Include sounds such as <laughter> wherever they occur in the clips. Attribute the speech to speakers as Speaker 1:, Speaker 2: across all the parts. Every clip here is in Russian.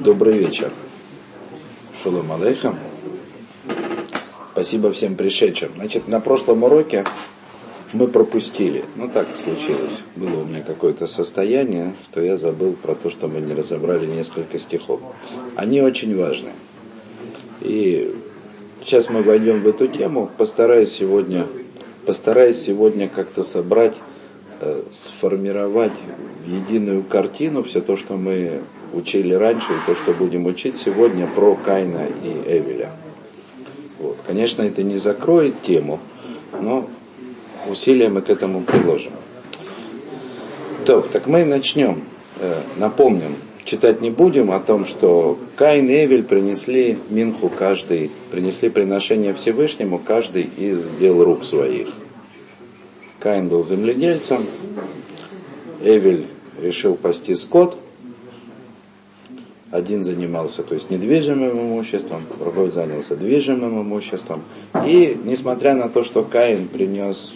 Speaker 1: Добрый вечер. Шалом алейхам. Спасибо всем пришедшим. Значит, на прошлом уроке мы пропустили. Ну, так случилось. Было у меня какое-то состояние, что я забыл про то, что мы не разобрали несколько стихов. Они очень важны. И сейчас мы войдем в эту тему. Постараюсь сегодня, постараюсь сегодня как-то собрать, э, сформировать единую картину все то, что мы учили раньше, и то, что будем учить сегодня про Кайна и Эвеля. Вот. Конечно, это не закроет тему, но усилия мы к этому приложим. Так, так мы начнем. Э, напомним, читать не будем о том, что Каин и Эвель принесли Минху каждый, принесли приношение Всевышнему каждый из дел рук своих. Каин был земледельцем, Эвель решил пасти скот – один занимался, то есть недвижимым имуществом, другой занялся движимым имуществом. И несмотря на то, что Каин принес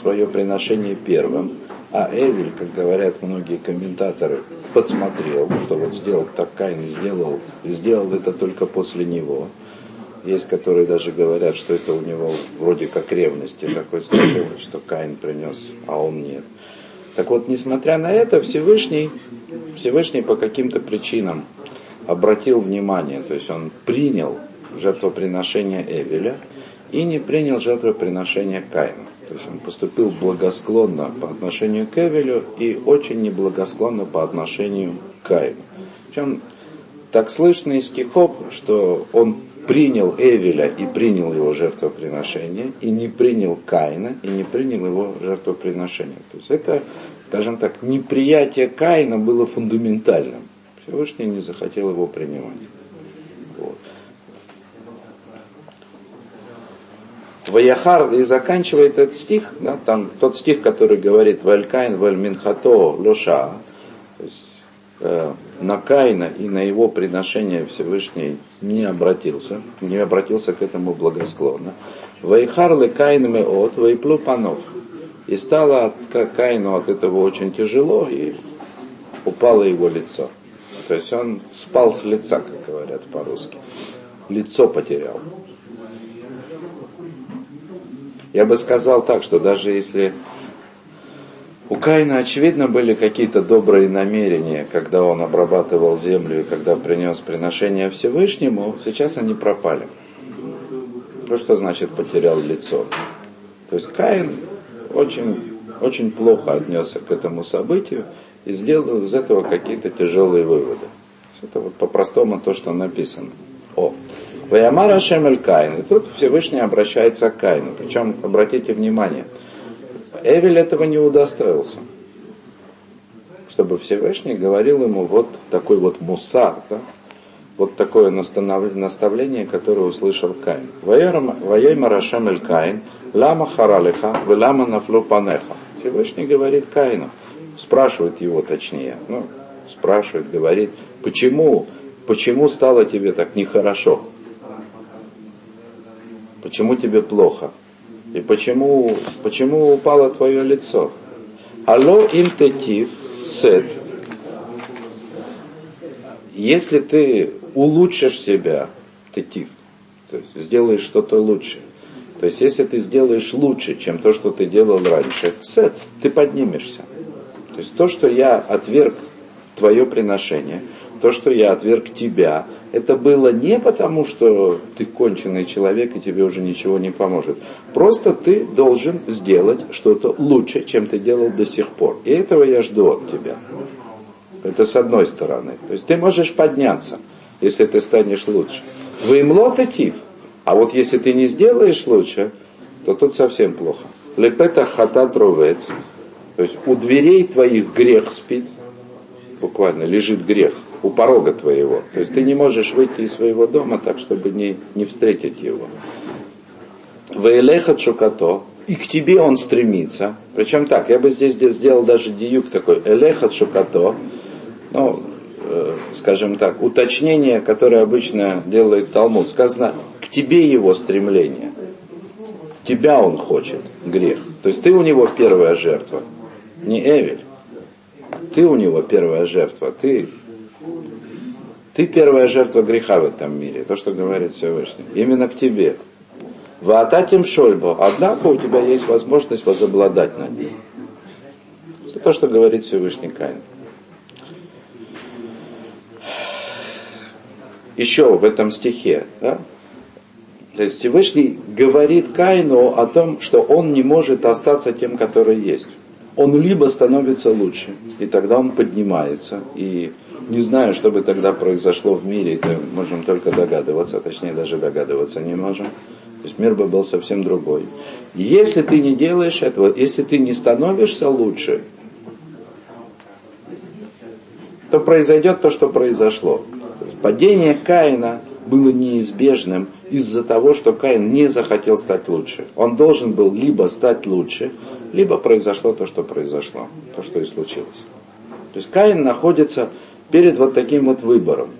Speaker 1: свое приношение первым, а Эвель, как говорят многие комментаторы, подсмотрел, что вот сделал так Каин сделал, и сделал это только после него. Есть, которые даже говорят, что это у него вроде как ревности такой случилось, что Каин принес, а он нет. Так вот, несмотря на это, Всевышний, Всевышний по каким-то причинам обратил внимание, то есть он принял жертвоприношение Эвеля и не принял жертвоприношение Каина. То есть он поступил благосклонно по отношению к Эвелю и очень неблагосклонно по отношению к Каину. Причем так слышно из стихов, что он принял Эвеля и принял его жертвоприношение, и не принял Каина, и не принял его жертвоприношение. То есть это, скажем так, неприятие Каина было фундаментальным. Всевышний не захотел его принимать. Вот. Ваяхар и заканчивает этот стих, да, там тот стих, который говорит Валькайн Вальминхато Лоша, то есть э, на Каина и на его приношение Всевышний не обратился, не обратился к этому благосклонно. Вайхар Лекайн Меот Вайплу Панов. И стало Каину от этого очень тяжело, и упало его лицо. То есть он спал с лица, как говорят по-русски. Лицо потерял. Я бы сказал так, что даже если у Каина, очевидно, были какие-то добрые намерения, когда он обрабатывал землю и когда принес приношение Всевышнему, сейчас они пропали. То, что значит потерял лицо. То есть Каин очень, очень плохо отнесся к этому событию, и сделал из этого какие-то тяжелые выводы. Это вот по-простому то, что написано. О. Ваямара Шемель Каин. И тут Всевышний обращается к Каину. Причем, обратите внимание, Эвель этого не удостоился. Чтобы Всевышний говорил ему вот такой вот мусар, да? вот такое наставление, которое услышал Каин. Ваеймара Шемель Каин, лама харалиха, велама нафлу панеха. Всевышний говорит Каину – спрашивает его точнее, ну, спрашивает, говорит, почему, почему стало тебе так нехорошо? Почему тебе плохо? И почему, почему упало твое лицо? Алло интетив сет. Если ты улучшишь себя, тетив, то есть сделаешь что-то лучше, то есть если ты сделаешь лучше, чем то, что ты делал раньше, сет, ты поднимешься. То есть то, что я отверг твое приношение, то, что я отверг тебя, это было не потому, что ты конченый человек и тебе уже ничего не поможет. Просто ты должен сделать что-то лучше, чем ты делал до сих пор. И этого я жду от тебя. Это с одной стороны. То есть ты можешь подняться, если ты станешь лучше. Вы лотатив. А вот если ты не сделаешь лучше, то тут совсем плохо. Лепета хатат ровец. То есть у дверей твоих грех спит, буквально лежит грех, у порога твоего. То есть ты не можешь выйти из своего дома так, чтобы не, не встретить его. Ваэлеха чукато, и к тебе он стремится. Причем так, я бы здесь сделал даже диюк такой, элеха чукато, ну, э, скажем так, уточнение, которое обычно делает Талмуд. Сказано, к тебе его стремление. Тебя он хочет, грех. То есть ты у него первая жертва не Эвель. Ты у него первая жертва, ты Ты первая жертва греха в этом мире, то, что говорит Всевышний. Именно к тебе. Ваататим шольбо. Однако у тебя есть возможность возобладать над ним. Это то, что говорит Всевышний Каин. Еще в этом стихе, да? То есть Всевышний говорит Каину о том, что он не может остаться тем, который есть. Он либо становится лучше, и тогда он поднимается, и не знаю, что бы тогда произошло в мире, это можем только догадываться, точнее даже догадываться не можем. То есть мир бы был совсем другой. И если ты не делаешь этого, если ты не становишься лучше, то произойдет то, что произошло. Падение Каина было неизбежным из-за того, что Каин не захотел стать лучше. Он должен был либо стать лучше, либо произошло то, что произошло, то, что и случилось. То есть Каин находится перед вот таким вот выбором.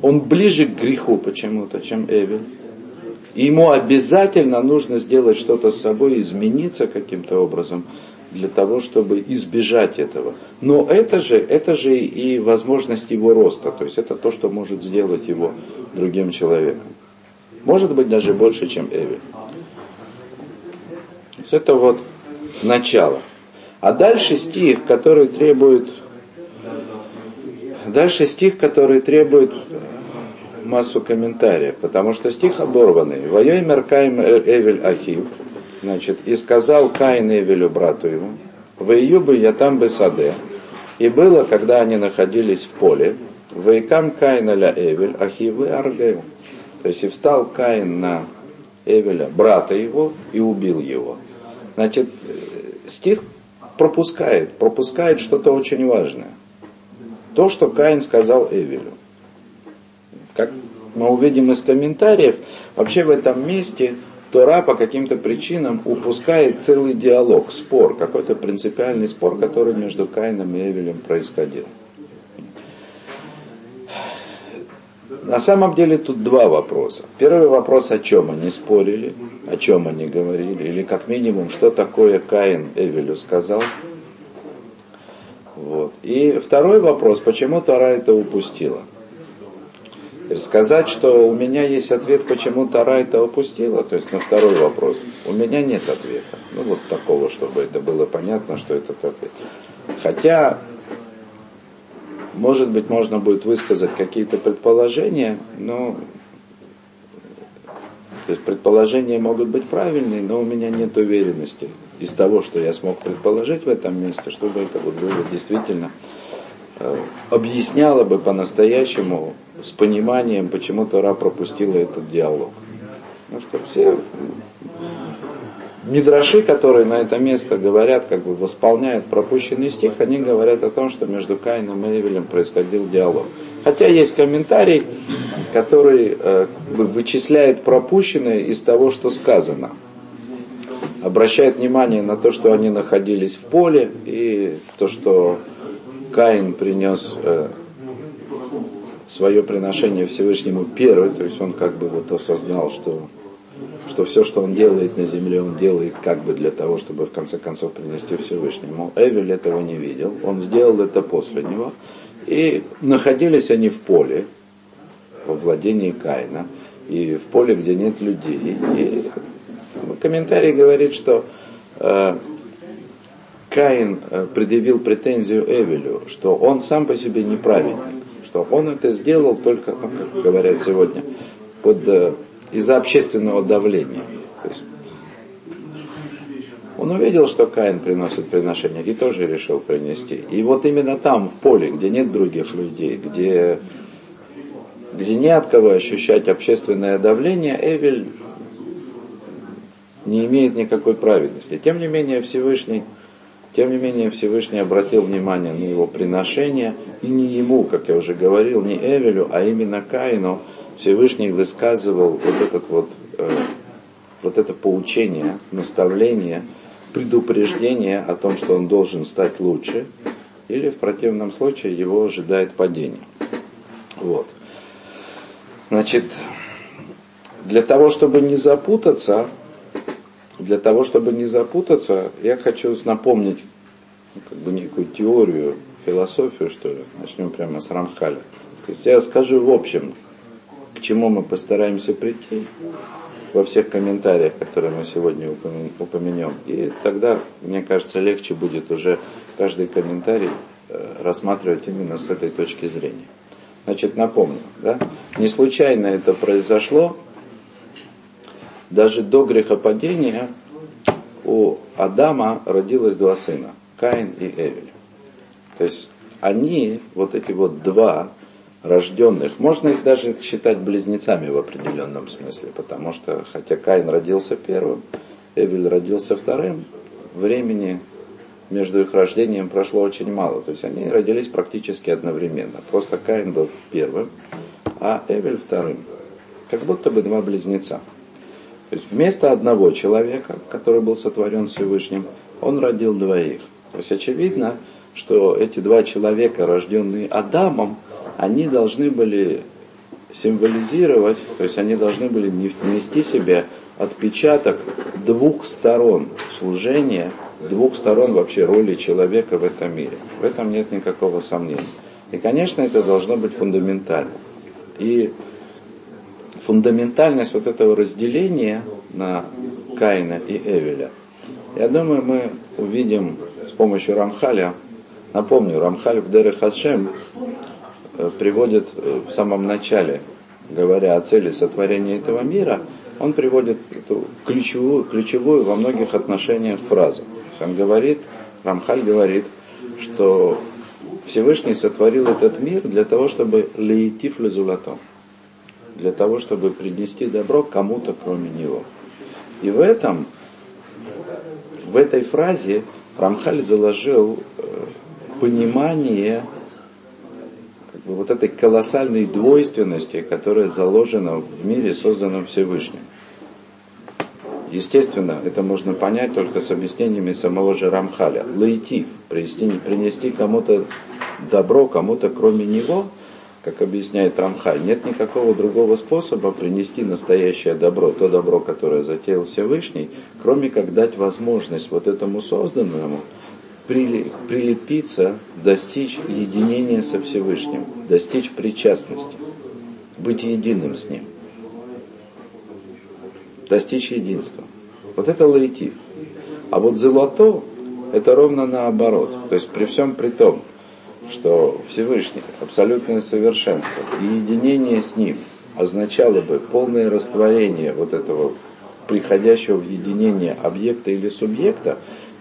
Speaker 1: Он ближе к греху почему-то, чем Эвель. И ему обязательно нужно сделать что-то с собой, измениться каким-то образом для того, чтобы избежать этого. Но это же, это же и возможность его роста, то есть это то, что может сделать его другим человеком. Может быть даже больше, чем Эви. Это вот начало. А дальше стих, который требует Дальше стих, который требует массу комментариев, потому что стих оборванный. Воей меркаем Эвель Ахив, значит, и сказал Каин Эвелю, брату его, в бы я там бы саде. И было, когда они находились в поле, Вейкам Каина ля Эвель, Ахивы Аргею. То есть и встал Каин на Эвеля, брата его, и убил его. Значит, стих пропускает, пропускает что-то очень важное то, что Каин сказал Эвелю. Как мы увидим из комментариев, вообще в этом месте Тора по каким-то причинам упускает целый диалог, спор, какой-то принципиальный спор, который между Каином и Эвелем происходил. На самом деле тут два вопроса. Первый вопрос, о чем они спорили, о чем они говорили, или как минимум, что такое Каин Эвелю сказал. И второй вопрос, почему Тара это упустила? Сказать, что у меня есть ответ, почему Тара это упустила, то есть на второй вопрос, у меня нет ответа. Ну вот такого, чтобы это было понятно, что этот ответ. Хотя, может быть, можно будет высказать какие-то предположения, но то есть предположения могут быть правильные, но у меня нет уверенности из того, что я смог предположить в этом месте, чтобы это вот было действительно э, объясняло бы по-настоящему с пониманием, почему Тора пропустила этот диалог. Ну что все Мидраши, которые на это место говорят, как бы восполняют пропущенный стих, они говорят о том, что между Каином и Эвелем происходил диалог. Хотя есть комментарий, который э, вычисляет пропущенное из того, что сказано. Обращает внимание на то, что они находились в поле, и то, что Каин принес э, свое приношение Всевышнему первый, то есть он как бы вот осознал, что, что все, что он делает на земле, он делает как бы для того, чтобы в конце концов принести Всевышнему. Эвель этого не видел, он сделал это после него. И находились они в поле, во владении Каина, и в поле, где нет людей. И комментарий говорит, что э, Каин э, предъявил претензию Эвелю, что он сам по себе неправедник, что он это сделал только, как говорят сегодня, под, э, из-за общественного давления. То есть он увидел, что Каин приносит приношение, и тоже решил принести. И вот именно там, в поле, где нет других людей, где, где не от кого ощущать общественное давление, Эвель не имеет никакой праведности. Тем не менее, Всевышний, тем не менее, Всевышний обратил внимание на его приношение, и не ему, как я уже говорил, не Эвелю, а именно Каину Всевышний высказывал вот этот вот, э, вот это поучение, наставление, предупреждение о том, что он должен стать лучше, или в противном случае его ожидает падение. Вот. Значит, для того, чтобы не запутаться, для того, чтобы не запутаться, я хочу напомнить ну, как бы некую теорию, философию, что ли. Начнем прямо с Рамхаля. То есть я скажу в общем, к чему мы постараемся прийти во всех комментариях, которые мы сегодня упомянем. И тогда, мне кажется, легче будет уже каждый комментарий э, рассматривать именно с этой точки зрения. Значит, напомню, да? не случайно это произошло, даже до грехопадения у Адама родилось два сына, Каин и Эвель. То есть они, вот эти вот два рожденных, можно их даже считать близнецами в определенном смысле, потому что, хотя Каин родился первым, Эвель родился вторым, времени между их рождением прошло очень мало. То есть они родились практически одновременно. Просто Каин был первым, а Эвель вторым. Как будто бы два близнеца. То есть вместо одного человека, который был сотворен Всевышним, он родил двоих. То есть очевидно, что эти два человека, рожденные Адамом, они должны были символизировать, то есть они должны были нести себе отпечаток двух сторон служения, двух сторон вообще роли человека в этом мире. В этом нет никакого сомнения. И, конечно, это должно быть фундаментально. И фундаментальность вот этого разделения на Каина и Эвеля, я думаю, мы увидим с помощью Рамхаля. Напомню, Рамхаль в Дере Хашем э, приводит э, в самом начале, говоря о цели сотворения этого мира, он приводит эту ключевую, ключевую во многих отношениях фразу. Он говорит, Рамхаль говорит, что Всевышний сотворил этот мир для того, чтобы лейтив лезулатом, для того, чтобы принести добро кому-то, кроме него. И в этом, в этой фразе Рамхаль заложил э, понимание как бы, вот этой колоссальной двойственности, которая заложена в мире, созданном Всевышним. Естественно, это можно понять только с объяснениями самого же Рамхаля. Лейтив, принести, принести кому-то добро, кому-то кроме него, как объясняет Рамхаль, нет никакого другого способа принести настоящее добро, то добро, которое затеял Всевышний, кроме как дать возможность вот этому созданному прилепиться, достичь единения со Всевышним, достичь причастности, быть единым с Ним достичь единства. Вот это лаитив. А вот золото это ровно наоборот. То есть при всем при том, что Всевышний, абсолютное совершенство и единение с Ним означало бы полное растворение вот этого приходящего в единение объекта или субъекта,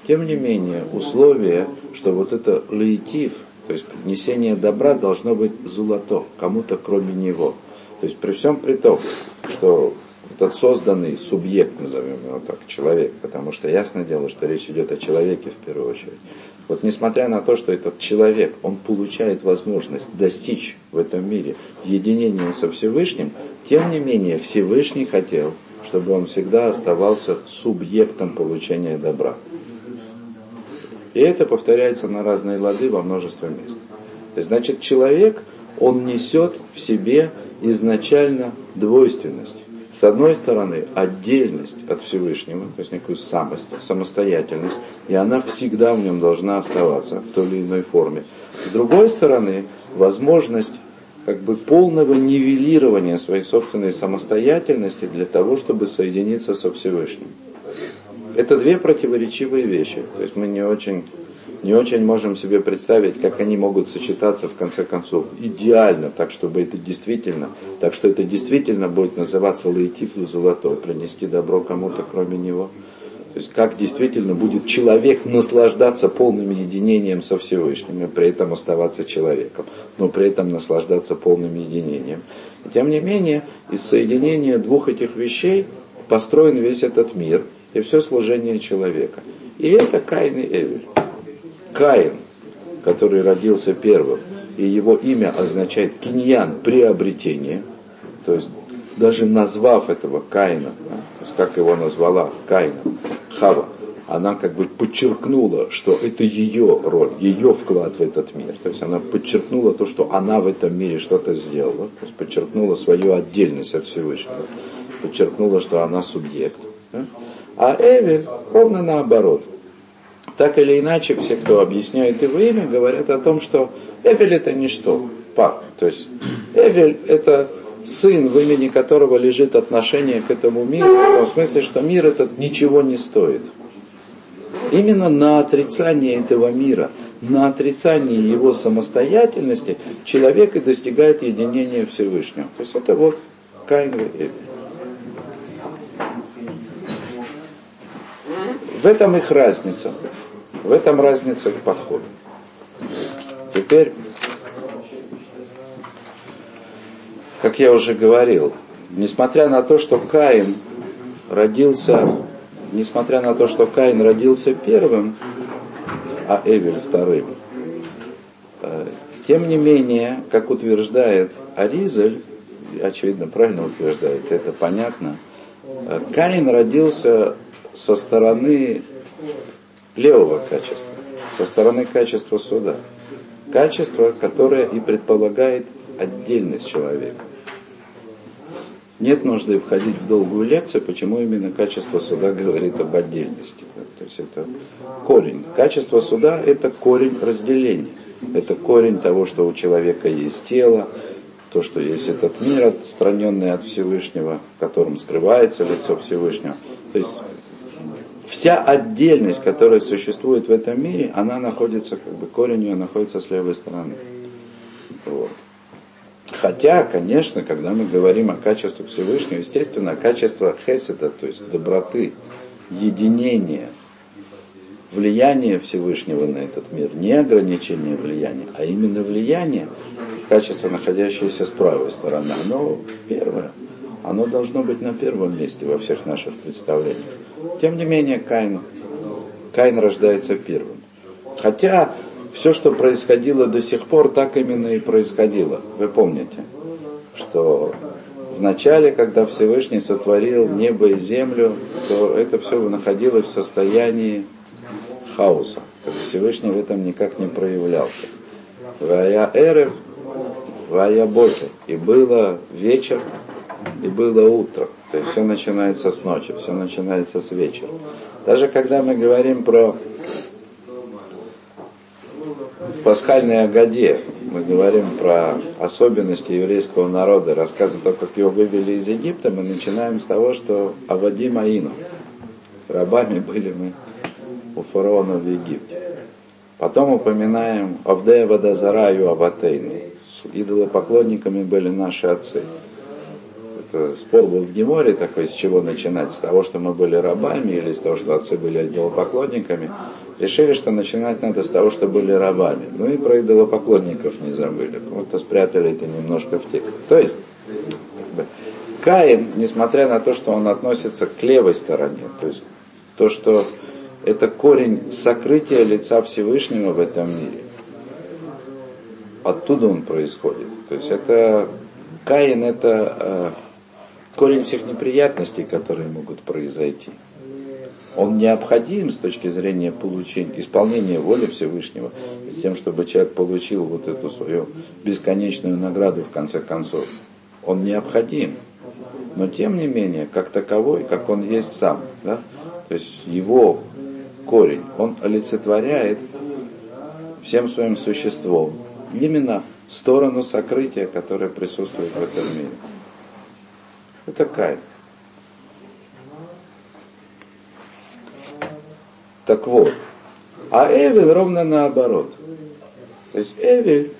Speaker 1: тем не менее условие, что вот это лейтив, то есть принесение добра должно быть золото, кому-то кроме него. То есть при всем при том, что этот созданный субъект, назовем его так, человек, потому что ясное дело, что речь идет о человеке в первую очередь. Вот несмотря на то, что этот человек, он получает возможность достичь в этом мире единения со Всевышним, тем не менее Всевышний хотел, чтобы он всегда оставался субъектом получения добра. И это повторяется на разные лады во множестве мест. Значит, человек, он несет в себе изначально двойственность с одной стороны, отдельность от Всевышнего, то есть некую самость, самостоятельность, и она всегда в нем должна оставаться в той или иной форме. С другой стороны, возможность как бы полного нивелирования своей собственной самостоятельности для того, чтобы соединиться со Всевышним. Это две противоречивые вещи. То есть мы не очень не очень можем себе представить, как они могут сочетаться в конце концов идеально, так чтобы это действительно, так что это действительно будет называться лаитив золото, принести добро кому-то кроме него. То есть как действительно будет человек наслаждаться полным единением со Всевышним и при этом оставаться человеком, но при этом наслаждаться полным единением. И тем не менее, из соединения двух этих вещей построен весь этот мир и все служение человека. И это Каин и Эвель. Каин, который родился первым, и его имя означает киньян, приобретение, то есть даже назвав этого Каина, то есть как его назвала Каином, Хава, она как бы подчеркнула, что это ее роль, ее вклад в этот мир. То есть она подчеркнула то, что она в этом мире что-то сделала, то есть подчеркнула свою отдельность от Всевышнего, подчеркнула, что она субъект. А Эвель ровно наоборот. Так или иначе, все, кто объясняет его имя, говорят о том, что Эвель это ничто. пап. То есть Эвель это сын, в имени которого лежит отношение к этому миру, в том смысле, что мир этот ничего не стоит. Именно на отрицание этого мира, на отрицание его самостоятельности человек и достигает единения Всевышнего. То есть это вот Каин и Эвель. В этом их разница. В этом разница их подхода. Теперь, как я уже говорил, несмотря на то, что Каин родился, несмотря на то, что Каин родился первым, а Эвель вторым, э, тем не менее, как утверждает Аризель, очевидно, правильно утверждает, это понятно, э, Каин родился со стороны левого качества, со стороны качества суда. Качество, которое и предполагает отдельность человека. Нет нужды входить в долгую лекцию, почему именно качество суда <laughs> говорит об отдельности. То есть это корень. Качество суда – это корень разделения. Это корень того, что у человека есть тело, то, что есть этот мир, отстраненный от Всевышнего, в котором скрывается лицо Всевышнего. То есть вся отдельность, которая существует в этом мире, она находится, как бы корень ее находится с левой стороны. Вот. Хотя, конечно, когда мы говорим о качестве Всевышнего, естественно, качество хеседа, то есть доброты, единения, влияние Всевышнего на этот мир, не ограничение влияния, а именно влияние, качество, находящееся с правой стороны, оно первое, оно должно быть на первом месте во всех наших представлениях. Тем не менее, Каин, Каин рождается первым. Хотя все, что происходило до сих пор, так именно и происходило. Вы помните, что в начале, когда Всевышний сотворил небо и землю, то это все находилось в состоянии хаоса. Всевышний в этом никак не проявлялся. Вая эрев, вая боки. И было вечер, и было утро. То есть все начинается с ночи, все начинается с вечера. Даже когда мы говорим про в пасхальной Агаде, мы говорим про особенности еврейского народа, рассказываем то, как его вывели из Египта, мы начинаем с того, что Авадим Аину. Рабами были мы у фараона в Египте. Потом упоминаем Авдея Вадазараю Аватейну. Идолопоклонниками были наши отцы спор был в Геморе такой, с чего начинать, с того, что мы были рабами или с того, что отцы были идолопоклонниками. Решили, что начинать надо с того, что были рабами. Ну и про идолопоклонников не забыли. Просто спрятали это немножко в текст. То есть, Каин, несмотря на то, что он относится к левой стороне, то есть то, что это корень сокрытия лица Всевышнего в этом мире. Оттуда он происходит. То есть это Каин это э, корень всех неприятностей, которые могут произойти. Он необходим с точки зрения получения, исполнения воли Всевышнего, и тем, чтобы человек получил вот эту свою бесконечную награду в конце концов. Он необходим. Но тем не менее, как таковой, как он есть сам, да, то есть его корень, он олицетворяет всем своим существом именно сторону сокрытия, которое присутствует в этом мире. Это кайф. Так вот, а Эвель ровно наоборот. То есть Эвель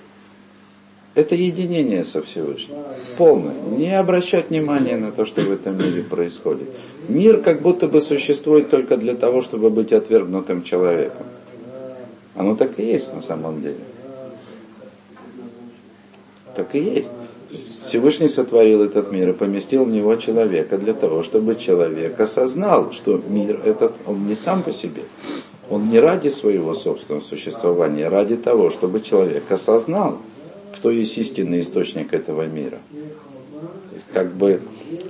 Speaker 1: это единение со Всевышним. Полное. Не обращать внимания на то, что в этом мире происходит. Мир как будто бы существует только для того, чтобы быть отвергнутым человеком. Оно так и есть на самом деле. Так и есть. Всевышний сотворил этот мир и поместил в него человека для того, чтобы человек осознал, что мир этот, он не сам по себе. Он не ради своего собственного существования, а ради того, чтобы человек осознал, кто есть истинный источник этого мира. То есть, как бы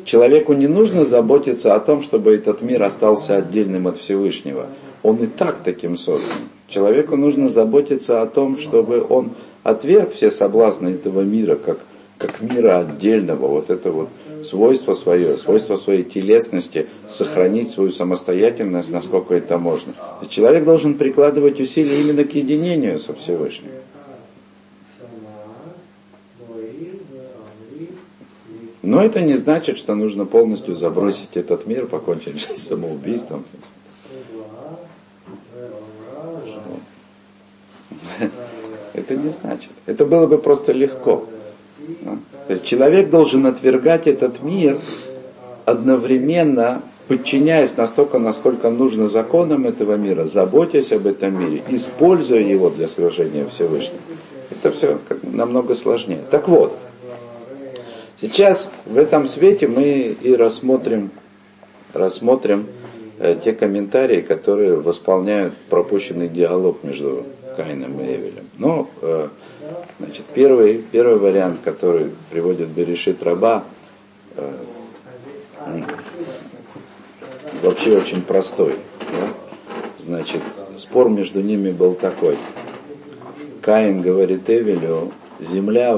Speaker 1: человеку не нужно заботиться о том, чтобы этот мир остался отдельным от Всевышнего. Он и так таким создан. Человеку нужно заботиться о том, чтобы он отверг все соблазны этого мира, как как мира отдельного, вот это вот свойство свое, свойство своей телесности, сохранить свою самостоятельность, насколько это можно. Человек должен прикладывать усилия именно к единению со Всевышним. Но это не значит, что нужно полностью забросить этот мир, покончить жизнь самоубийством. Это не значит. Это было бы просто легко. То есть человек должен отвергать этот мир одновременно подчиняясь настолько, насколько нужно законам этого мира, заботясь об этом мире, используя его для служения Всевышнего. Это все намного сложнее. Так вот, сейчас в этом свете мы и рассмотрим, рассмотрим э, те комментарии, которые восполняют пропущенный диалог между Каином и Эвелем. Ну, э, значит, первый, первый вариант, который приводит Берешит Раба, э, вообще очень простой. Да? Значит, спор между ними был такой. Каин говорит Эвелю, земля,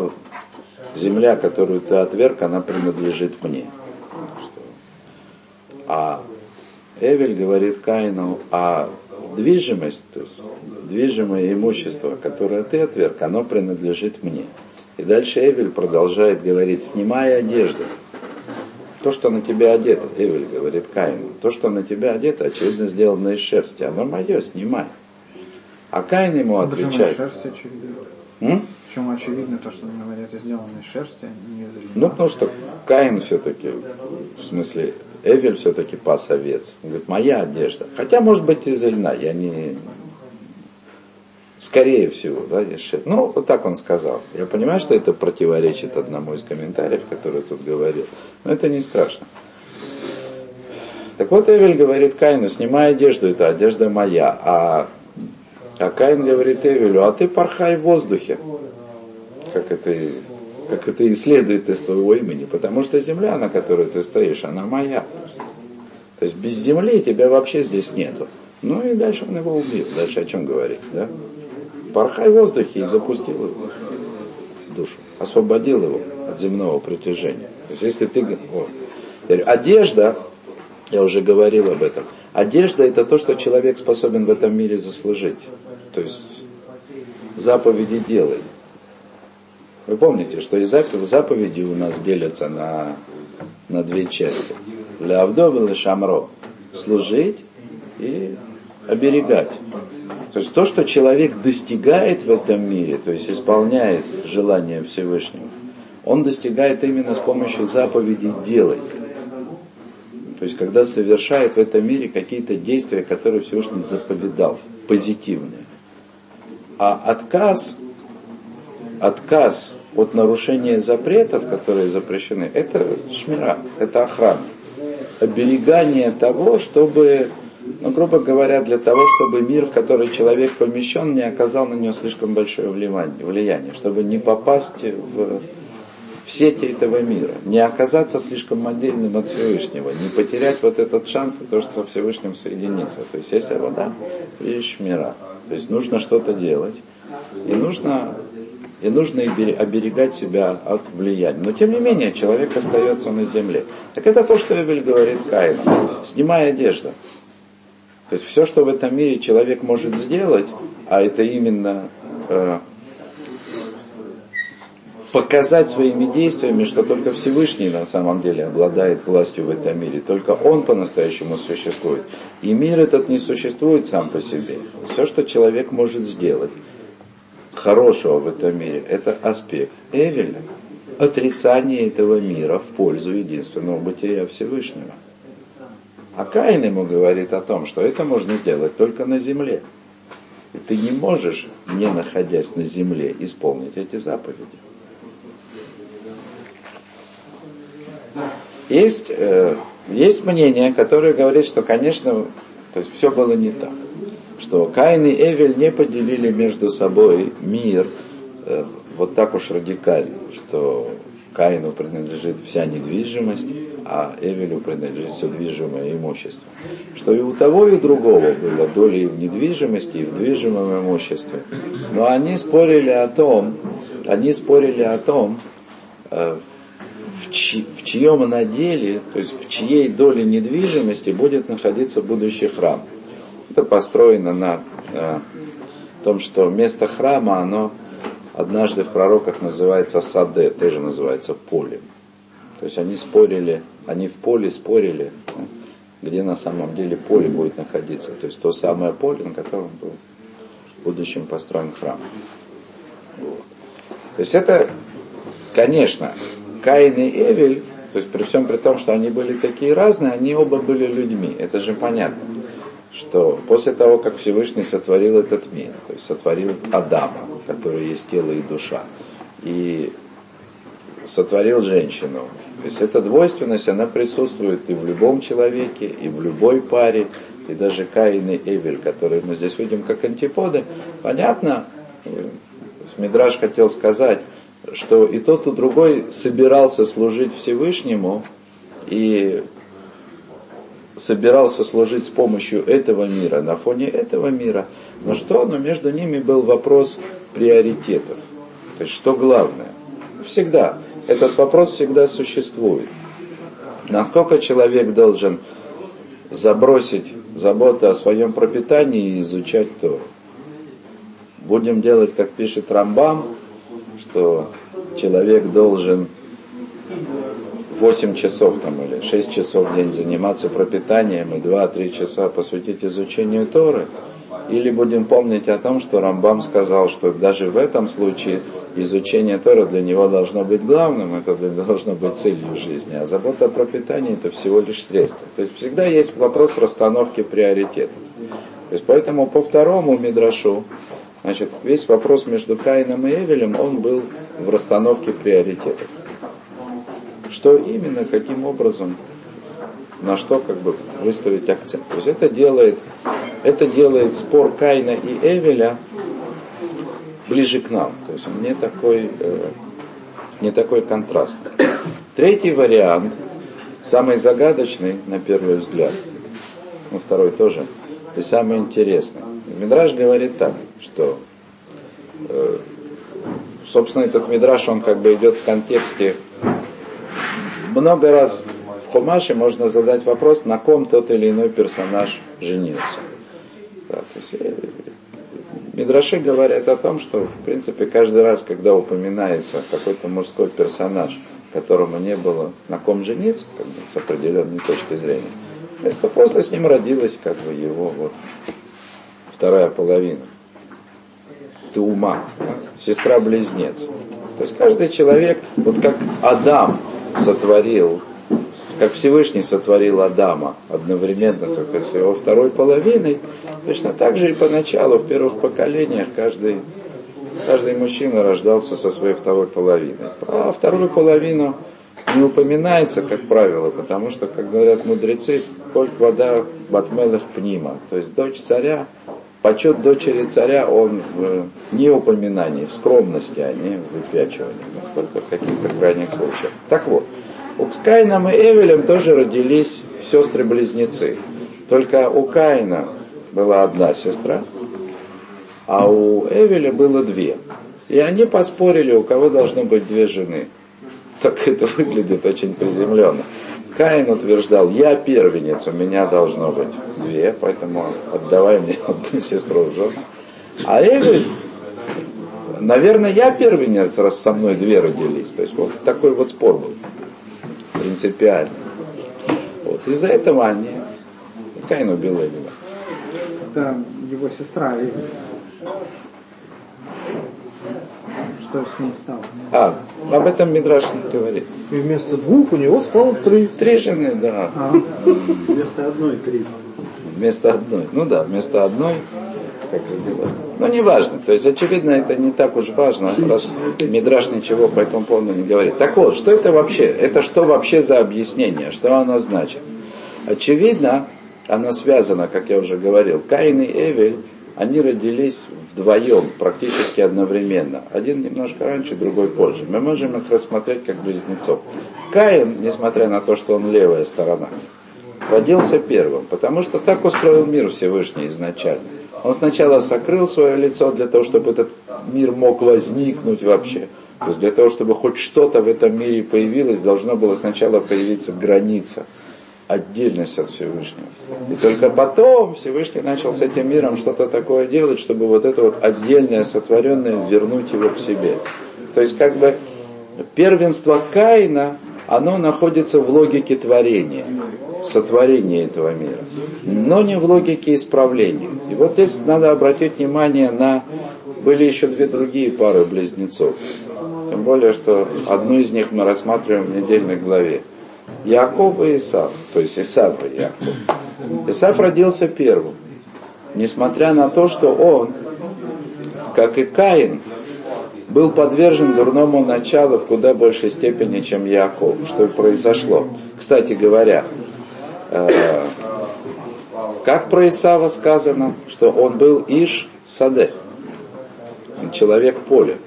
Speaker 1: земля, которую ты отверг, она принадлежит мне. А Эвель говорит Каину, а движимость, то есть движимое имущество, которое ты отверг, оно принадлежит мне. И дальше Эвель продолжает говорить, снимай одежду. То, что на тебя одето, Эвель говорит Каину, то, что на тебя одето, очевидно, сделано из шерсти. Оно мое, снимай. А Каин ему ну, отвечает.
Speaker 2: шерсти очевидно? М? Почему очевидно то, что на это сделано из шерсти, не из льна?
Speaker 1: Ну, потому что Каин все-таки, в смысле, Эвель все-таки пас овец. Он говорит, моя одежда. Хотя, может быть, из льна. Я не, Скорее всего, да, Ешет. Ну, вот так он сказал. Я понимаю, что это противоречит одному из комментариев, который тут говорил. Но это не страшно. Так вот, Эвель говорит Каину, снимай одежду, это одежда моя. А, а Каин говорит Эвелю, а ты порхай в воздухе. Как это, как это и следует из твоего имени. Потому что земля, на которой ты стоишь, она моя. То есть без земли тебя вообще здесь нету. Ну и дальше он его убил. Дальше о чем говорить, да? Порхай в воздухе и запустил его душу, освободил его от земного притяжения. То есть если ты... О, одежда, я уже говорил об этом, одежда это то, что человек способен в этом мире заслужить. То есть заповеди делай. Вы помните, что и заповеди у нас делятся на, на две части. Для Авдова и Шамро. Служить и оберегать. То есть то, что человек достигает в этом мире, то есть исполняет желание Всевышнего, он достигает именно с помощью заповедей «делай». То есть когда совершает в этом мире какие-то действия, которые Всевышний заповедал, позитивные. А отказ, отказ от нарушения запретов, которые запрещены, это шмира, это охрана. Оберегание того, чтобы ну, грубо говоря, для того, чтобы мир, в который человек помещен, не оказал на него слишком большое влияние, чтобы не попасть в, в сети этого мира, не оказаться слишком отдельным от Всевышнего, не потерять вот этот шанс на то, что со Всевышним соединиться. То есть, если вода, есть мира. То есть, нужно что-то делать, и нужно и нужно оберегать себя от влияния. Но тем не менее, человек остается на земле. Так это то, что Эвель говорит Каину. Снимай одежду. То есть все, что в этом мире человек может сделать, а это именно э, показать своими действиями, что только Всевышний на самом деле обладает властью в этом мире, только Он по-настоящему существует. И мир этот не существует сам по себе. Все, что человек может сделать хорошего в этом мире, это аспект Эвеля, отрицание этого мира в пользу единственного бытия Всевышнего. А Каин ему говорит о том, что это можно сделать только на земле. И ты не можешь, не находясь на земле, исполнить эти заповеди. Есть, э, есть мнение, которое говорит, что, конечно, то есть все было не так. Что Каин и Эвель не поделили между собой мир э, вот так уж радикально, что Каину принадлежит вся недвижимость, а Эвелю принадлежит все движимое имущество. Что и у того, и у другого было доля и в недвижимости, и в движимом имуществе. Но они спорили о том, они спорили о том, э, в, чь, в чьем наделе, то есть в чьей доле недвижимости будет находиться будущий храм. Это построено на э, том, что место храма, оно однажды в пророках называется саде, тоже называется полем. То есть они спорили, они в поле спорили, где на самом деле поле будет находиться. То есть то самое поле, на котором был в будущем построен храм. Вот. То есть это, конечно, Каин и Эвель, то есть при всем при том, что они были такие разные, они оба были людьми. Это же понятно, что после того, как Всевышний сотворил этот мир, то есть сотворил Адама, который есть тело и душа, и сотворил женщину. То есть эта двойственность, она присутствует и в любом человеке, и в любой паре, и даже Каин и Эвель, которые мы здесь видим как антиподы. Понятно, Смидраш хотел сказать, что и тот, и другой собирался служить Всевышнему, и собирался служить с помощью этого мира, на фоне этого мира. Но что? Но между ними был вопрос приоритетов. То есть что главное? Всегда. Этот вопрос всегда существует. Насколько человек должен забросить заботу о своем пропитании и изучать Тору? Будем делать, как пишет Рамбам, что человек должен 8 часов там, или 6 часов в день заниматься пропитанием и 2-3 часа посвятить изучению Торы, или будем помнить о том, что Рамбам сказал, что даже в этом случае изучение Тора для него должно быть главным, это должно быть целью жизни, а забота о пропитании это всего лишь средство. То есть всегда есть вопрос расстановки приоритетов. То есть поэтому по второму Мидрашу, значит, весь вопрос между Каином и Эвелем, он был в расстановке приоритетов. Что именно, каким образом, на что как бы выставить акцент. То есть это делает, это делает спор Каина и Эвеля ближе к нам. То есть не такой, э, не такой контраст. Третий вариант, самый загадочный на первый взгляд, ну второй тоже, и самый интересный. Мидраж говорит так, что э, собственно этот Мидраж, он как бы идет в контексте много раз в Хумаше можно задать вопрос, на ком тот или иной персонаж женился. Да, то есть, э, Мидраши говорят о том, что, в принципе, каждый раз, когда упоминается какой-то мужской персонаж, которому не было на ком жениться, как бы, с определенной точки зрения, это просто с ним родилась как бы его вот вторая половина. Ты ума, сестра-близнец. То есть каждый человек, вот как Адам сотворил как Всевышний сотворил Адама одновременно только с его второй половиной, точно так же и поначалу, в первых поколениях, каждый, каждый мужчина рождался со своей второй половиной. А вторую половину не упоминается, как правило, потому что, как говорят мудрецы, коль вода батмелых пнима, то есть дочь царя, почет дочери царя, он в неупоминании, в скромности, а не в выпячивании, только в каких-то крайних случаях. Так вот, у Каином и Эвелем тоже родились сестры-близнецы. Только у Каина была одна сестра, а у Эвеля было две. И они поспорили, у кого должно быть две жены. Так это выглядит очень приземленно. Каин утверждал, я первенец, у меня должно быть две, поэтому отдавай мне <laughs> одну сестру в жену. А Эвель, наверное, я первенец, раз со мной две родились. То есть вот такой вот спор был принципиально. Вот. Из-за этого они Каин убил Эвеля.
Speaker 2: Это его сестра Эвель. Что с ней стало?
Speaker 1: А, об этом Мидраш говорит.
Speaker 2: И вместо двух у него стало три.
Speaker 1: Три жены, да.
Speaker 2: А. Вместо одной три.
Speaker 1: Вместо одной. Ну да, вместо одной родилась. Но не важно. То есть, очевидно, это не так уж важно, раз Мидраш ничего по этому поводу не говорит. Так вот, что это вообще? Это что вообще за объяснение? Что оно значит? Очевидно, оно связано, как я уже говорил, Каин и Эвель, они родились вдвоем, практически одновременно. Один немножко раньше, другой позже. Мы можем их рассмотреть как близнецов. Каин, несмотря на то, что он левая сторона, родился первым, потому что так устроил мир Всевышний изначально. Он сначала сокрыл свое лицо для того, чтобы этот мир мог возникнуть вообще. То есть для того, чтобы хоть что-то в этом мире появилось, должно было сначала появиться граница, отдельность от Всевышнего. И только потом Всевышний начал с этим миром что-то такое делать, чтобы вот это вот отдельное, сотворенное, вернуть его к себе. То есть как бы первенство Каина оно находится в логике творения, сотворения этого мира, но не в логике исправления. И вот здесь надо обратить внимание на... Были еще две другие пары близнецов. Тем более, что одну из них мы рассматриваем в недельной главе. Яков и Исав, то есть Исав и Яков. Исав родился первым, несмотря на то, что он, как и Каин, был подвержен дурному началу в куда большей степени, чем Яков. Что произошло? Кстати говоря, как про Исава сказано, что он был Иш Саде, человек поля.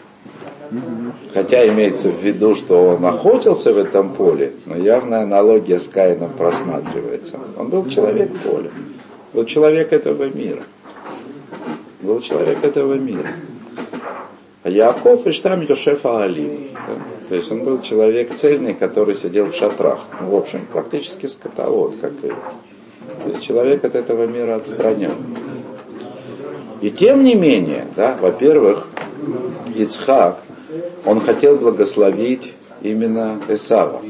Speaker 1: Хотя имеется в виду, что он охотился в этом поле, но явная аналогия с Каином просматривается. Он был человек поля, был человек этого мира. Был человек этого мира. А Яков и штам Йошефа Али. Да? То есть он был человек цельный, который сидел в шатрах. Ну, в общем, практически скотовод, как и. То есть человек от этого мира отстранен. И тем не менее, да, во-первых, Ицхак, он хотел благословить именно Исава.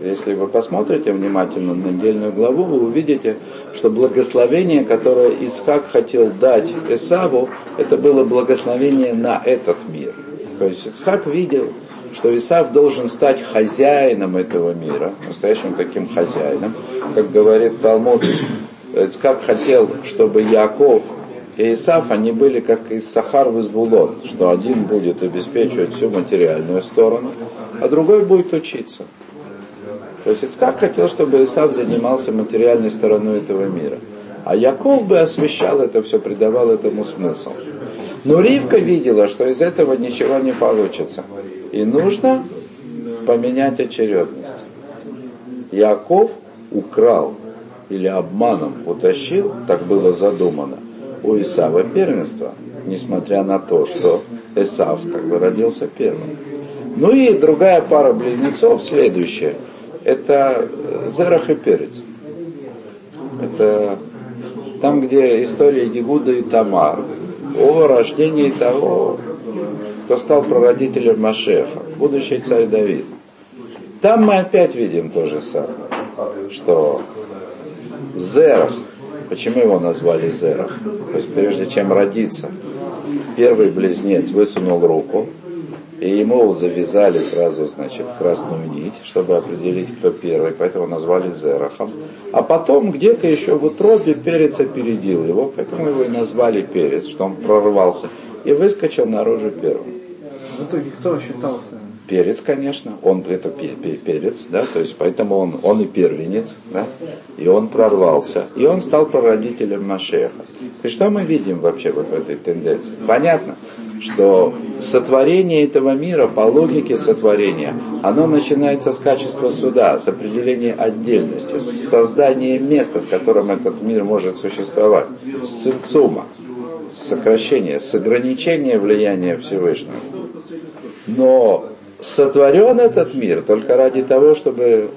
Speaker 1: Если вы посмотрите внимательно на недельную главу, вы увидите, что благословение, которое Ицхак хотел дать Исаву, это было благословение на этот мир. То есть Ицхак видел, что Исав должен стать хозяином этого мира, настоящим таким хозяином. Как говорит Талмуд, Ицхак хотел, чтобы Яков и Исаф, они были как из Сахар в Избулон, что один будет обеспечивать всю материальную сторону, а другой будет учиться. То есть Ицкак хотел, чтобы Исав занимался материальной стороной этого мира. А Яков бы освещал это все, придавал этому смысл. Но Ривка видела, что из этого ничего не получится. И нужно поменять очередность. Яков украл или обманом утащил, так было задумано, у Исава первенство, несмотря на то, что Исав как бы родился первым. Ну и другая пара близнецов, следующая – это Зерах и Перец. Это там, где история Егуда и Тамар о рождении того, кто стал прародителем Машеха, будущий царь Давид. Там мы опять видим то же самое, что Зерах, почему его назвали Зерах? То есть прежде чем родиться, первый близнец высунул руку, и ему завязали сразу, значит, красную нить, чтобы определить, кто первый, поэтому назвали Зерахом. А потом где-то еще в утробе перец опередил его, поэтому его и назвали перец, что он прорвался и выскочил наружу первым.
Speaker 2: В итоге кто считался
Speaker 1: Перец, конечно, он это перец, да, то есть поэтому он, он и первенец, да, и он прорвался, и он стал прародителем Машеха. И что мы видим вообще вот в этой тенденции? Понятно, что сотворение этого мира по логике сотворения, оно начинается с качества суда, с определения отдельности, с создания места, в котором этот мир может существовать, с цимцума, с сокращения, с ограничения влияния Всевышнего. Но сотворен этот мир только ради того, чтобы,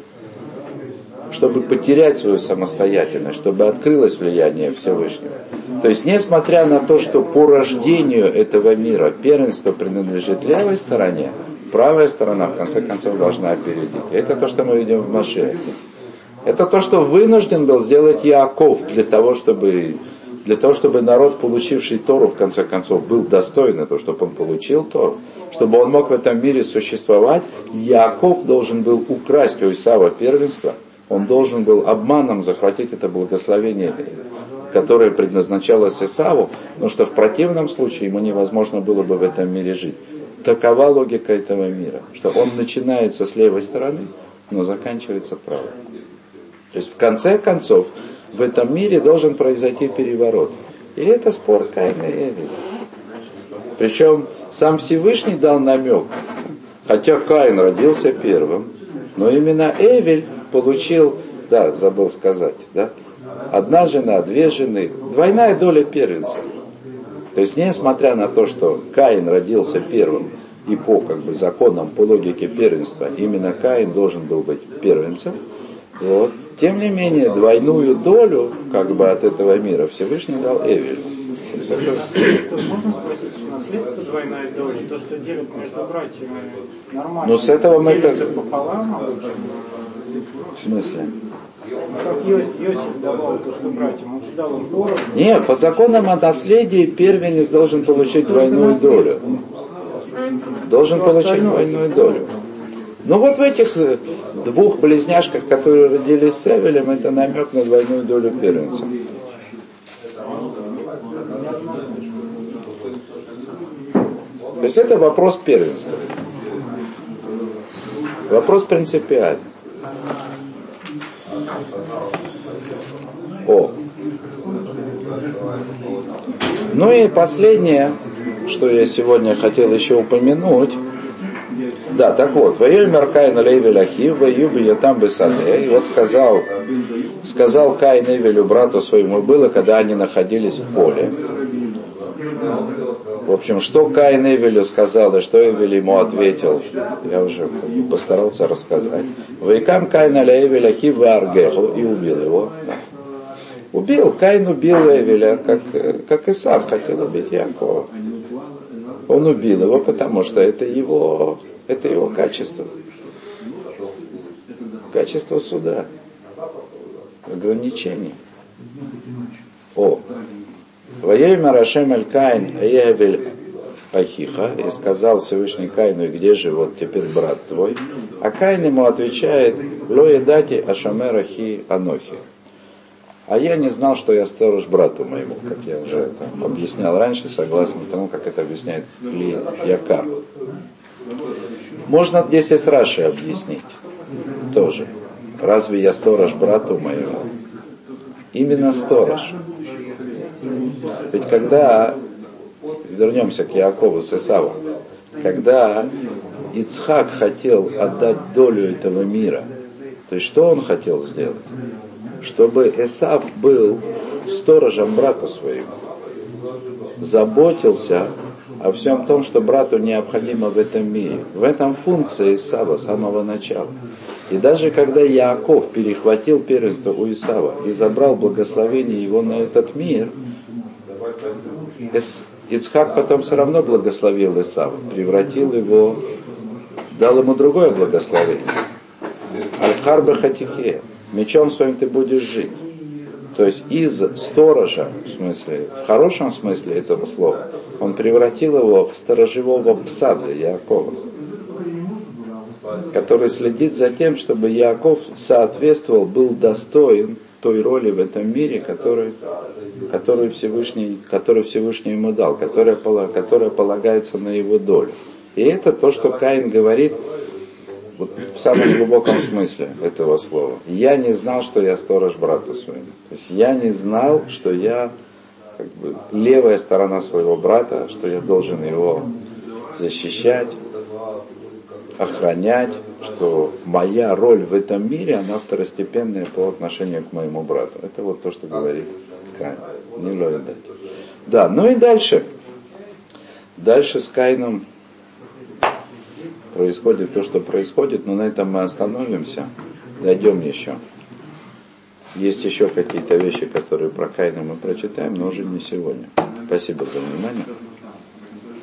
Speaker 1: чтобы потерять свою самостоятельность, чтобы открылось влияние Всевышнего. То есть, несмотря на то, что по рождению этого мира первенство принадлежит левой стороне, правая сторона, в конце концов, должна опередить. Это то, что мы видим в Машехе. Это то, что вынужден был сделать Яков для того, чтобы для того, чтобы народ, получивший Тору, в конце концов, был достоин этого, чтобы он получил Тору, чтобы он мог в этом мире существовать, Яков должен был украсть у Исава первенство, он должен был обманом захватить это благословение, которое предназначалось Исаву, потому что в противном случае ему невозможно было бы в этом мире жить. Такова логика этого мира, что он начинается с левой стороны, но заканчивается правой. То есть в конце концов в этом мире должен произойти переворот. И это спор Каина и Эвеля. Причем сам Всевышний дал намек, хотя Каин родился первым, но именно Эвель получил, да, забыл сказать, да, одна жена, две жены, двойная доля первенца. То есть, несмотря на то, что Каин родился первым, и по как бы, законам, по логике первенства, именно Каин должен был быть первенцем, вот, тем не менее, двойную долю как бы от этого мира Всевышний дал Эвелю.
Speaker 3: Нормально.
Speaker 1: Ну, с этого мы
Speaker 3: пополам,
Speaker 1: В смысле? Нет, по законам о наследии первенец должен получить двойную долю. Должен получить двойную долю. Ну вот в этих э, двух близняшках, которые родились с Эвелем, это намек на двойную долю первенца. То есть это вопрос первенства. Вопрос принципиальный. О. Ну и последнее, что я сегодня хотел еще упомянуть. Да, так вот, воюй Меркайн Лейвель Ахив, воюй я там бы И вот сказал, сказал Каин Эвелю, брату своему, было, когда они находились в поле. В общем, что Каин Эвелю сказал, и что Эвель ему ответил, я уже постарался рассказать. Вайкам Каин Эвель Ахив Аргеху и убил его. Убил, Каин убил Эвеля, как, как Исав хотел убить Якова. Он убил его, потому что это его, это его качество. Качество суда. Ограничение. О. Воейма Рашем Аль Каин Ахиха, и сказал Всевышний Каину, и где же вот теперь брат твой? А Каин ему отвечает, Ло едати Ашамер Ахи Анохи. А я не знал, что я сторож брату моему, как я уже это объяснял раньше, согласно тому, как это объясняет Ли Якар. Можно здесь и с Рашей объяснить тоже. Разве я сторож брату моему? Именно сторож. Ведь когда, вернемся к Якову с Исавом, когда Ицхак хотел отдать долю этого мира, то есть что он хотел сделать? Чтобы Исав был сторожем брату своему, заботился о всем том, что брату необходимо в этом мире. В этом функция Исава с самого начала. И даже когда Яаков перехватил первенство у Исава и забрал благословение его на этот мир, Ицхак потом все равно благословил Исава, превратил его, дал ему другое благословение. Аль-Харба Хатихе, мечом своим ты будешь жить. То есть из сторожа, в смысле, в хорошем смысле этого слова, он превратил его в сторожевого пса для Якова, который следит за тем, чтобы Яков соответствовал, был достоин той роли в этом мире, которую, которую, Всевышний, которую Всевышний ему дал, которая, которая полагается на его долю. И это то, что Каин говорит вот в самом глубоком смысле этого слова. Я не знал, что я сторож брату своему. То есть я не знал, что я как бы, левая сторона своего брата, что я должен его защищать, охранять, что моя роль в этом мире, она второстепенная по отношению к моему брату. Это вот то, что говорит Каин. Не дать. Да, ну и дальше. Дальше с Каином происходит то, что происходит, но на этом мы остановимся. Дойдем еще. Есть еще какие-то вещи, которые про Каина мы прочитаем, но уже не сегодня. Спасибо за внимание.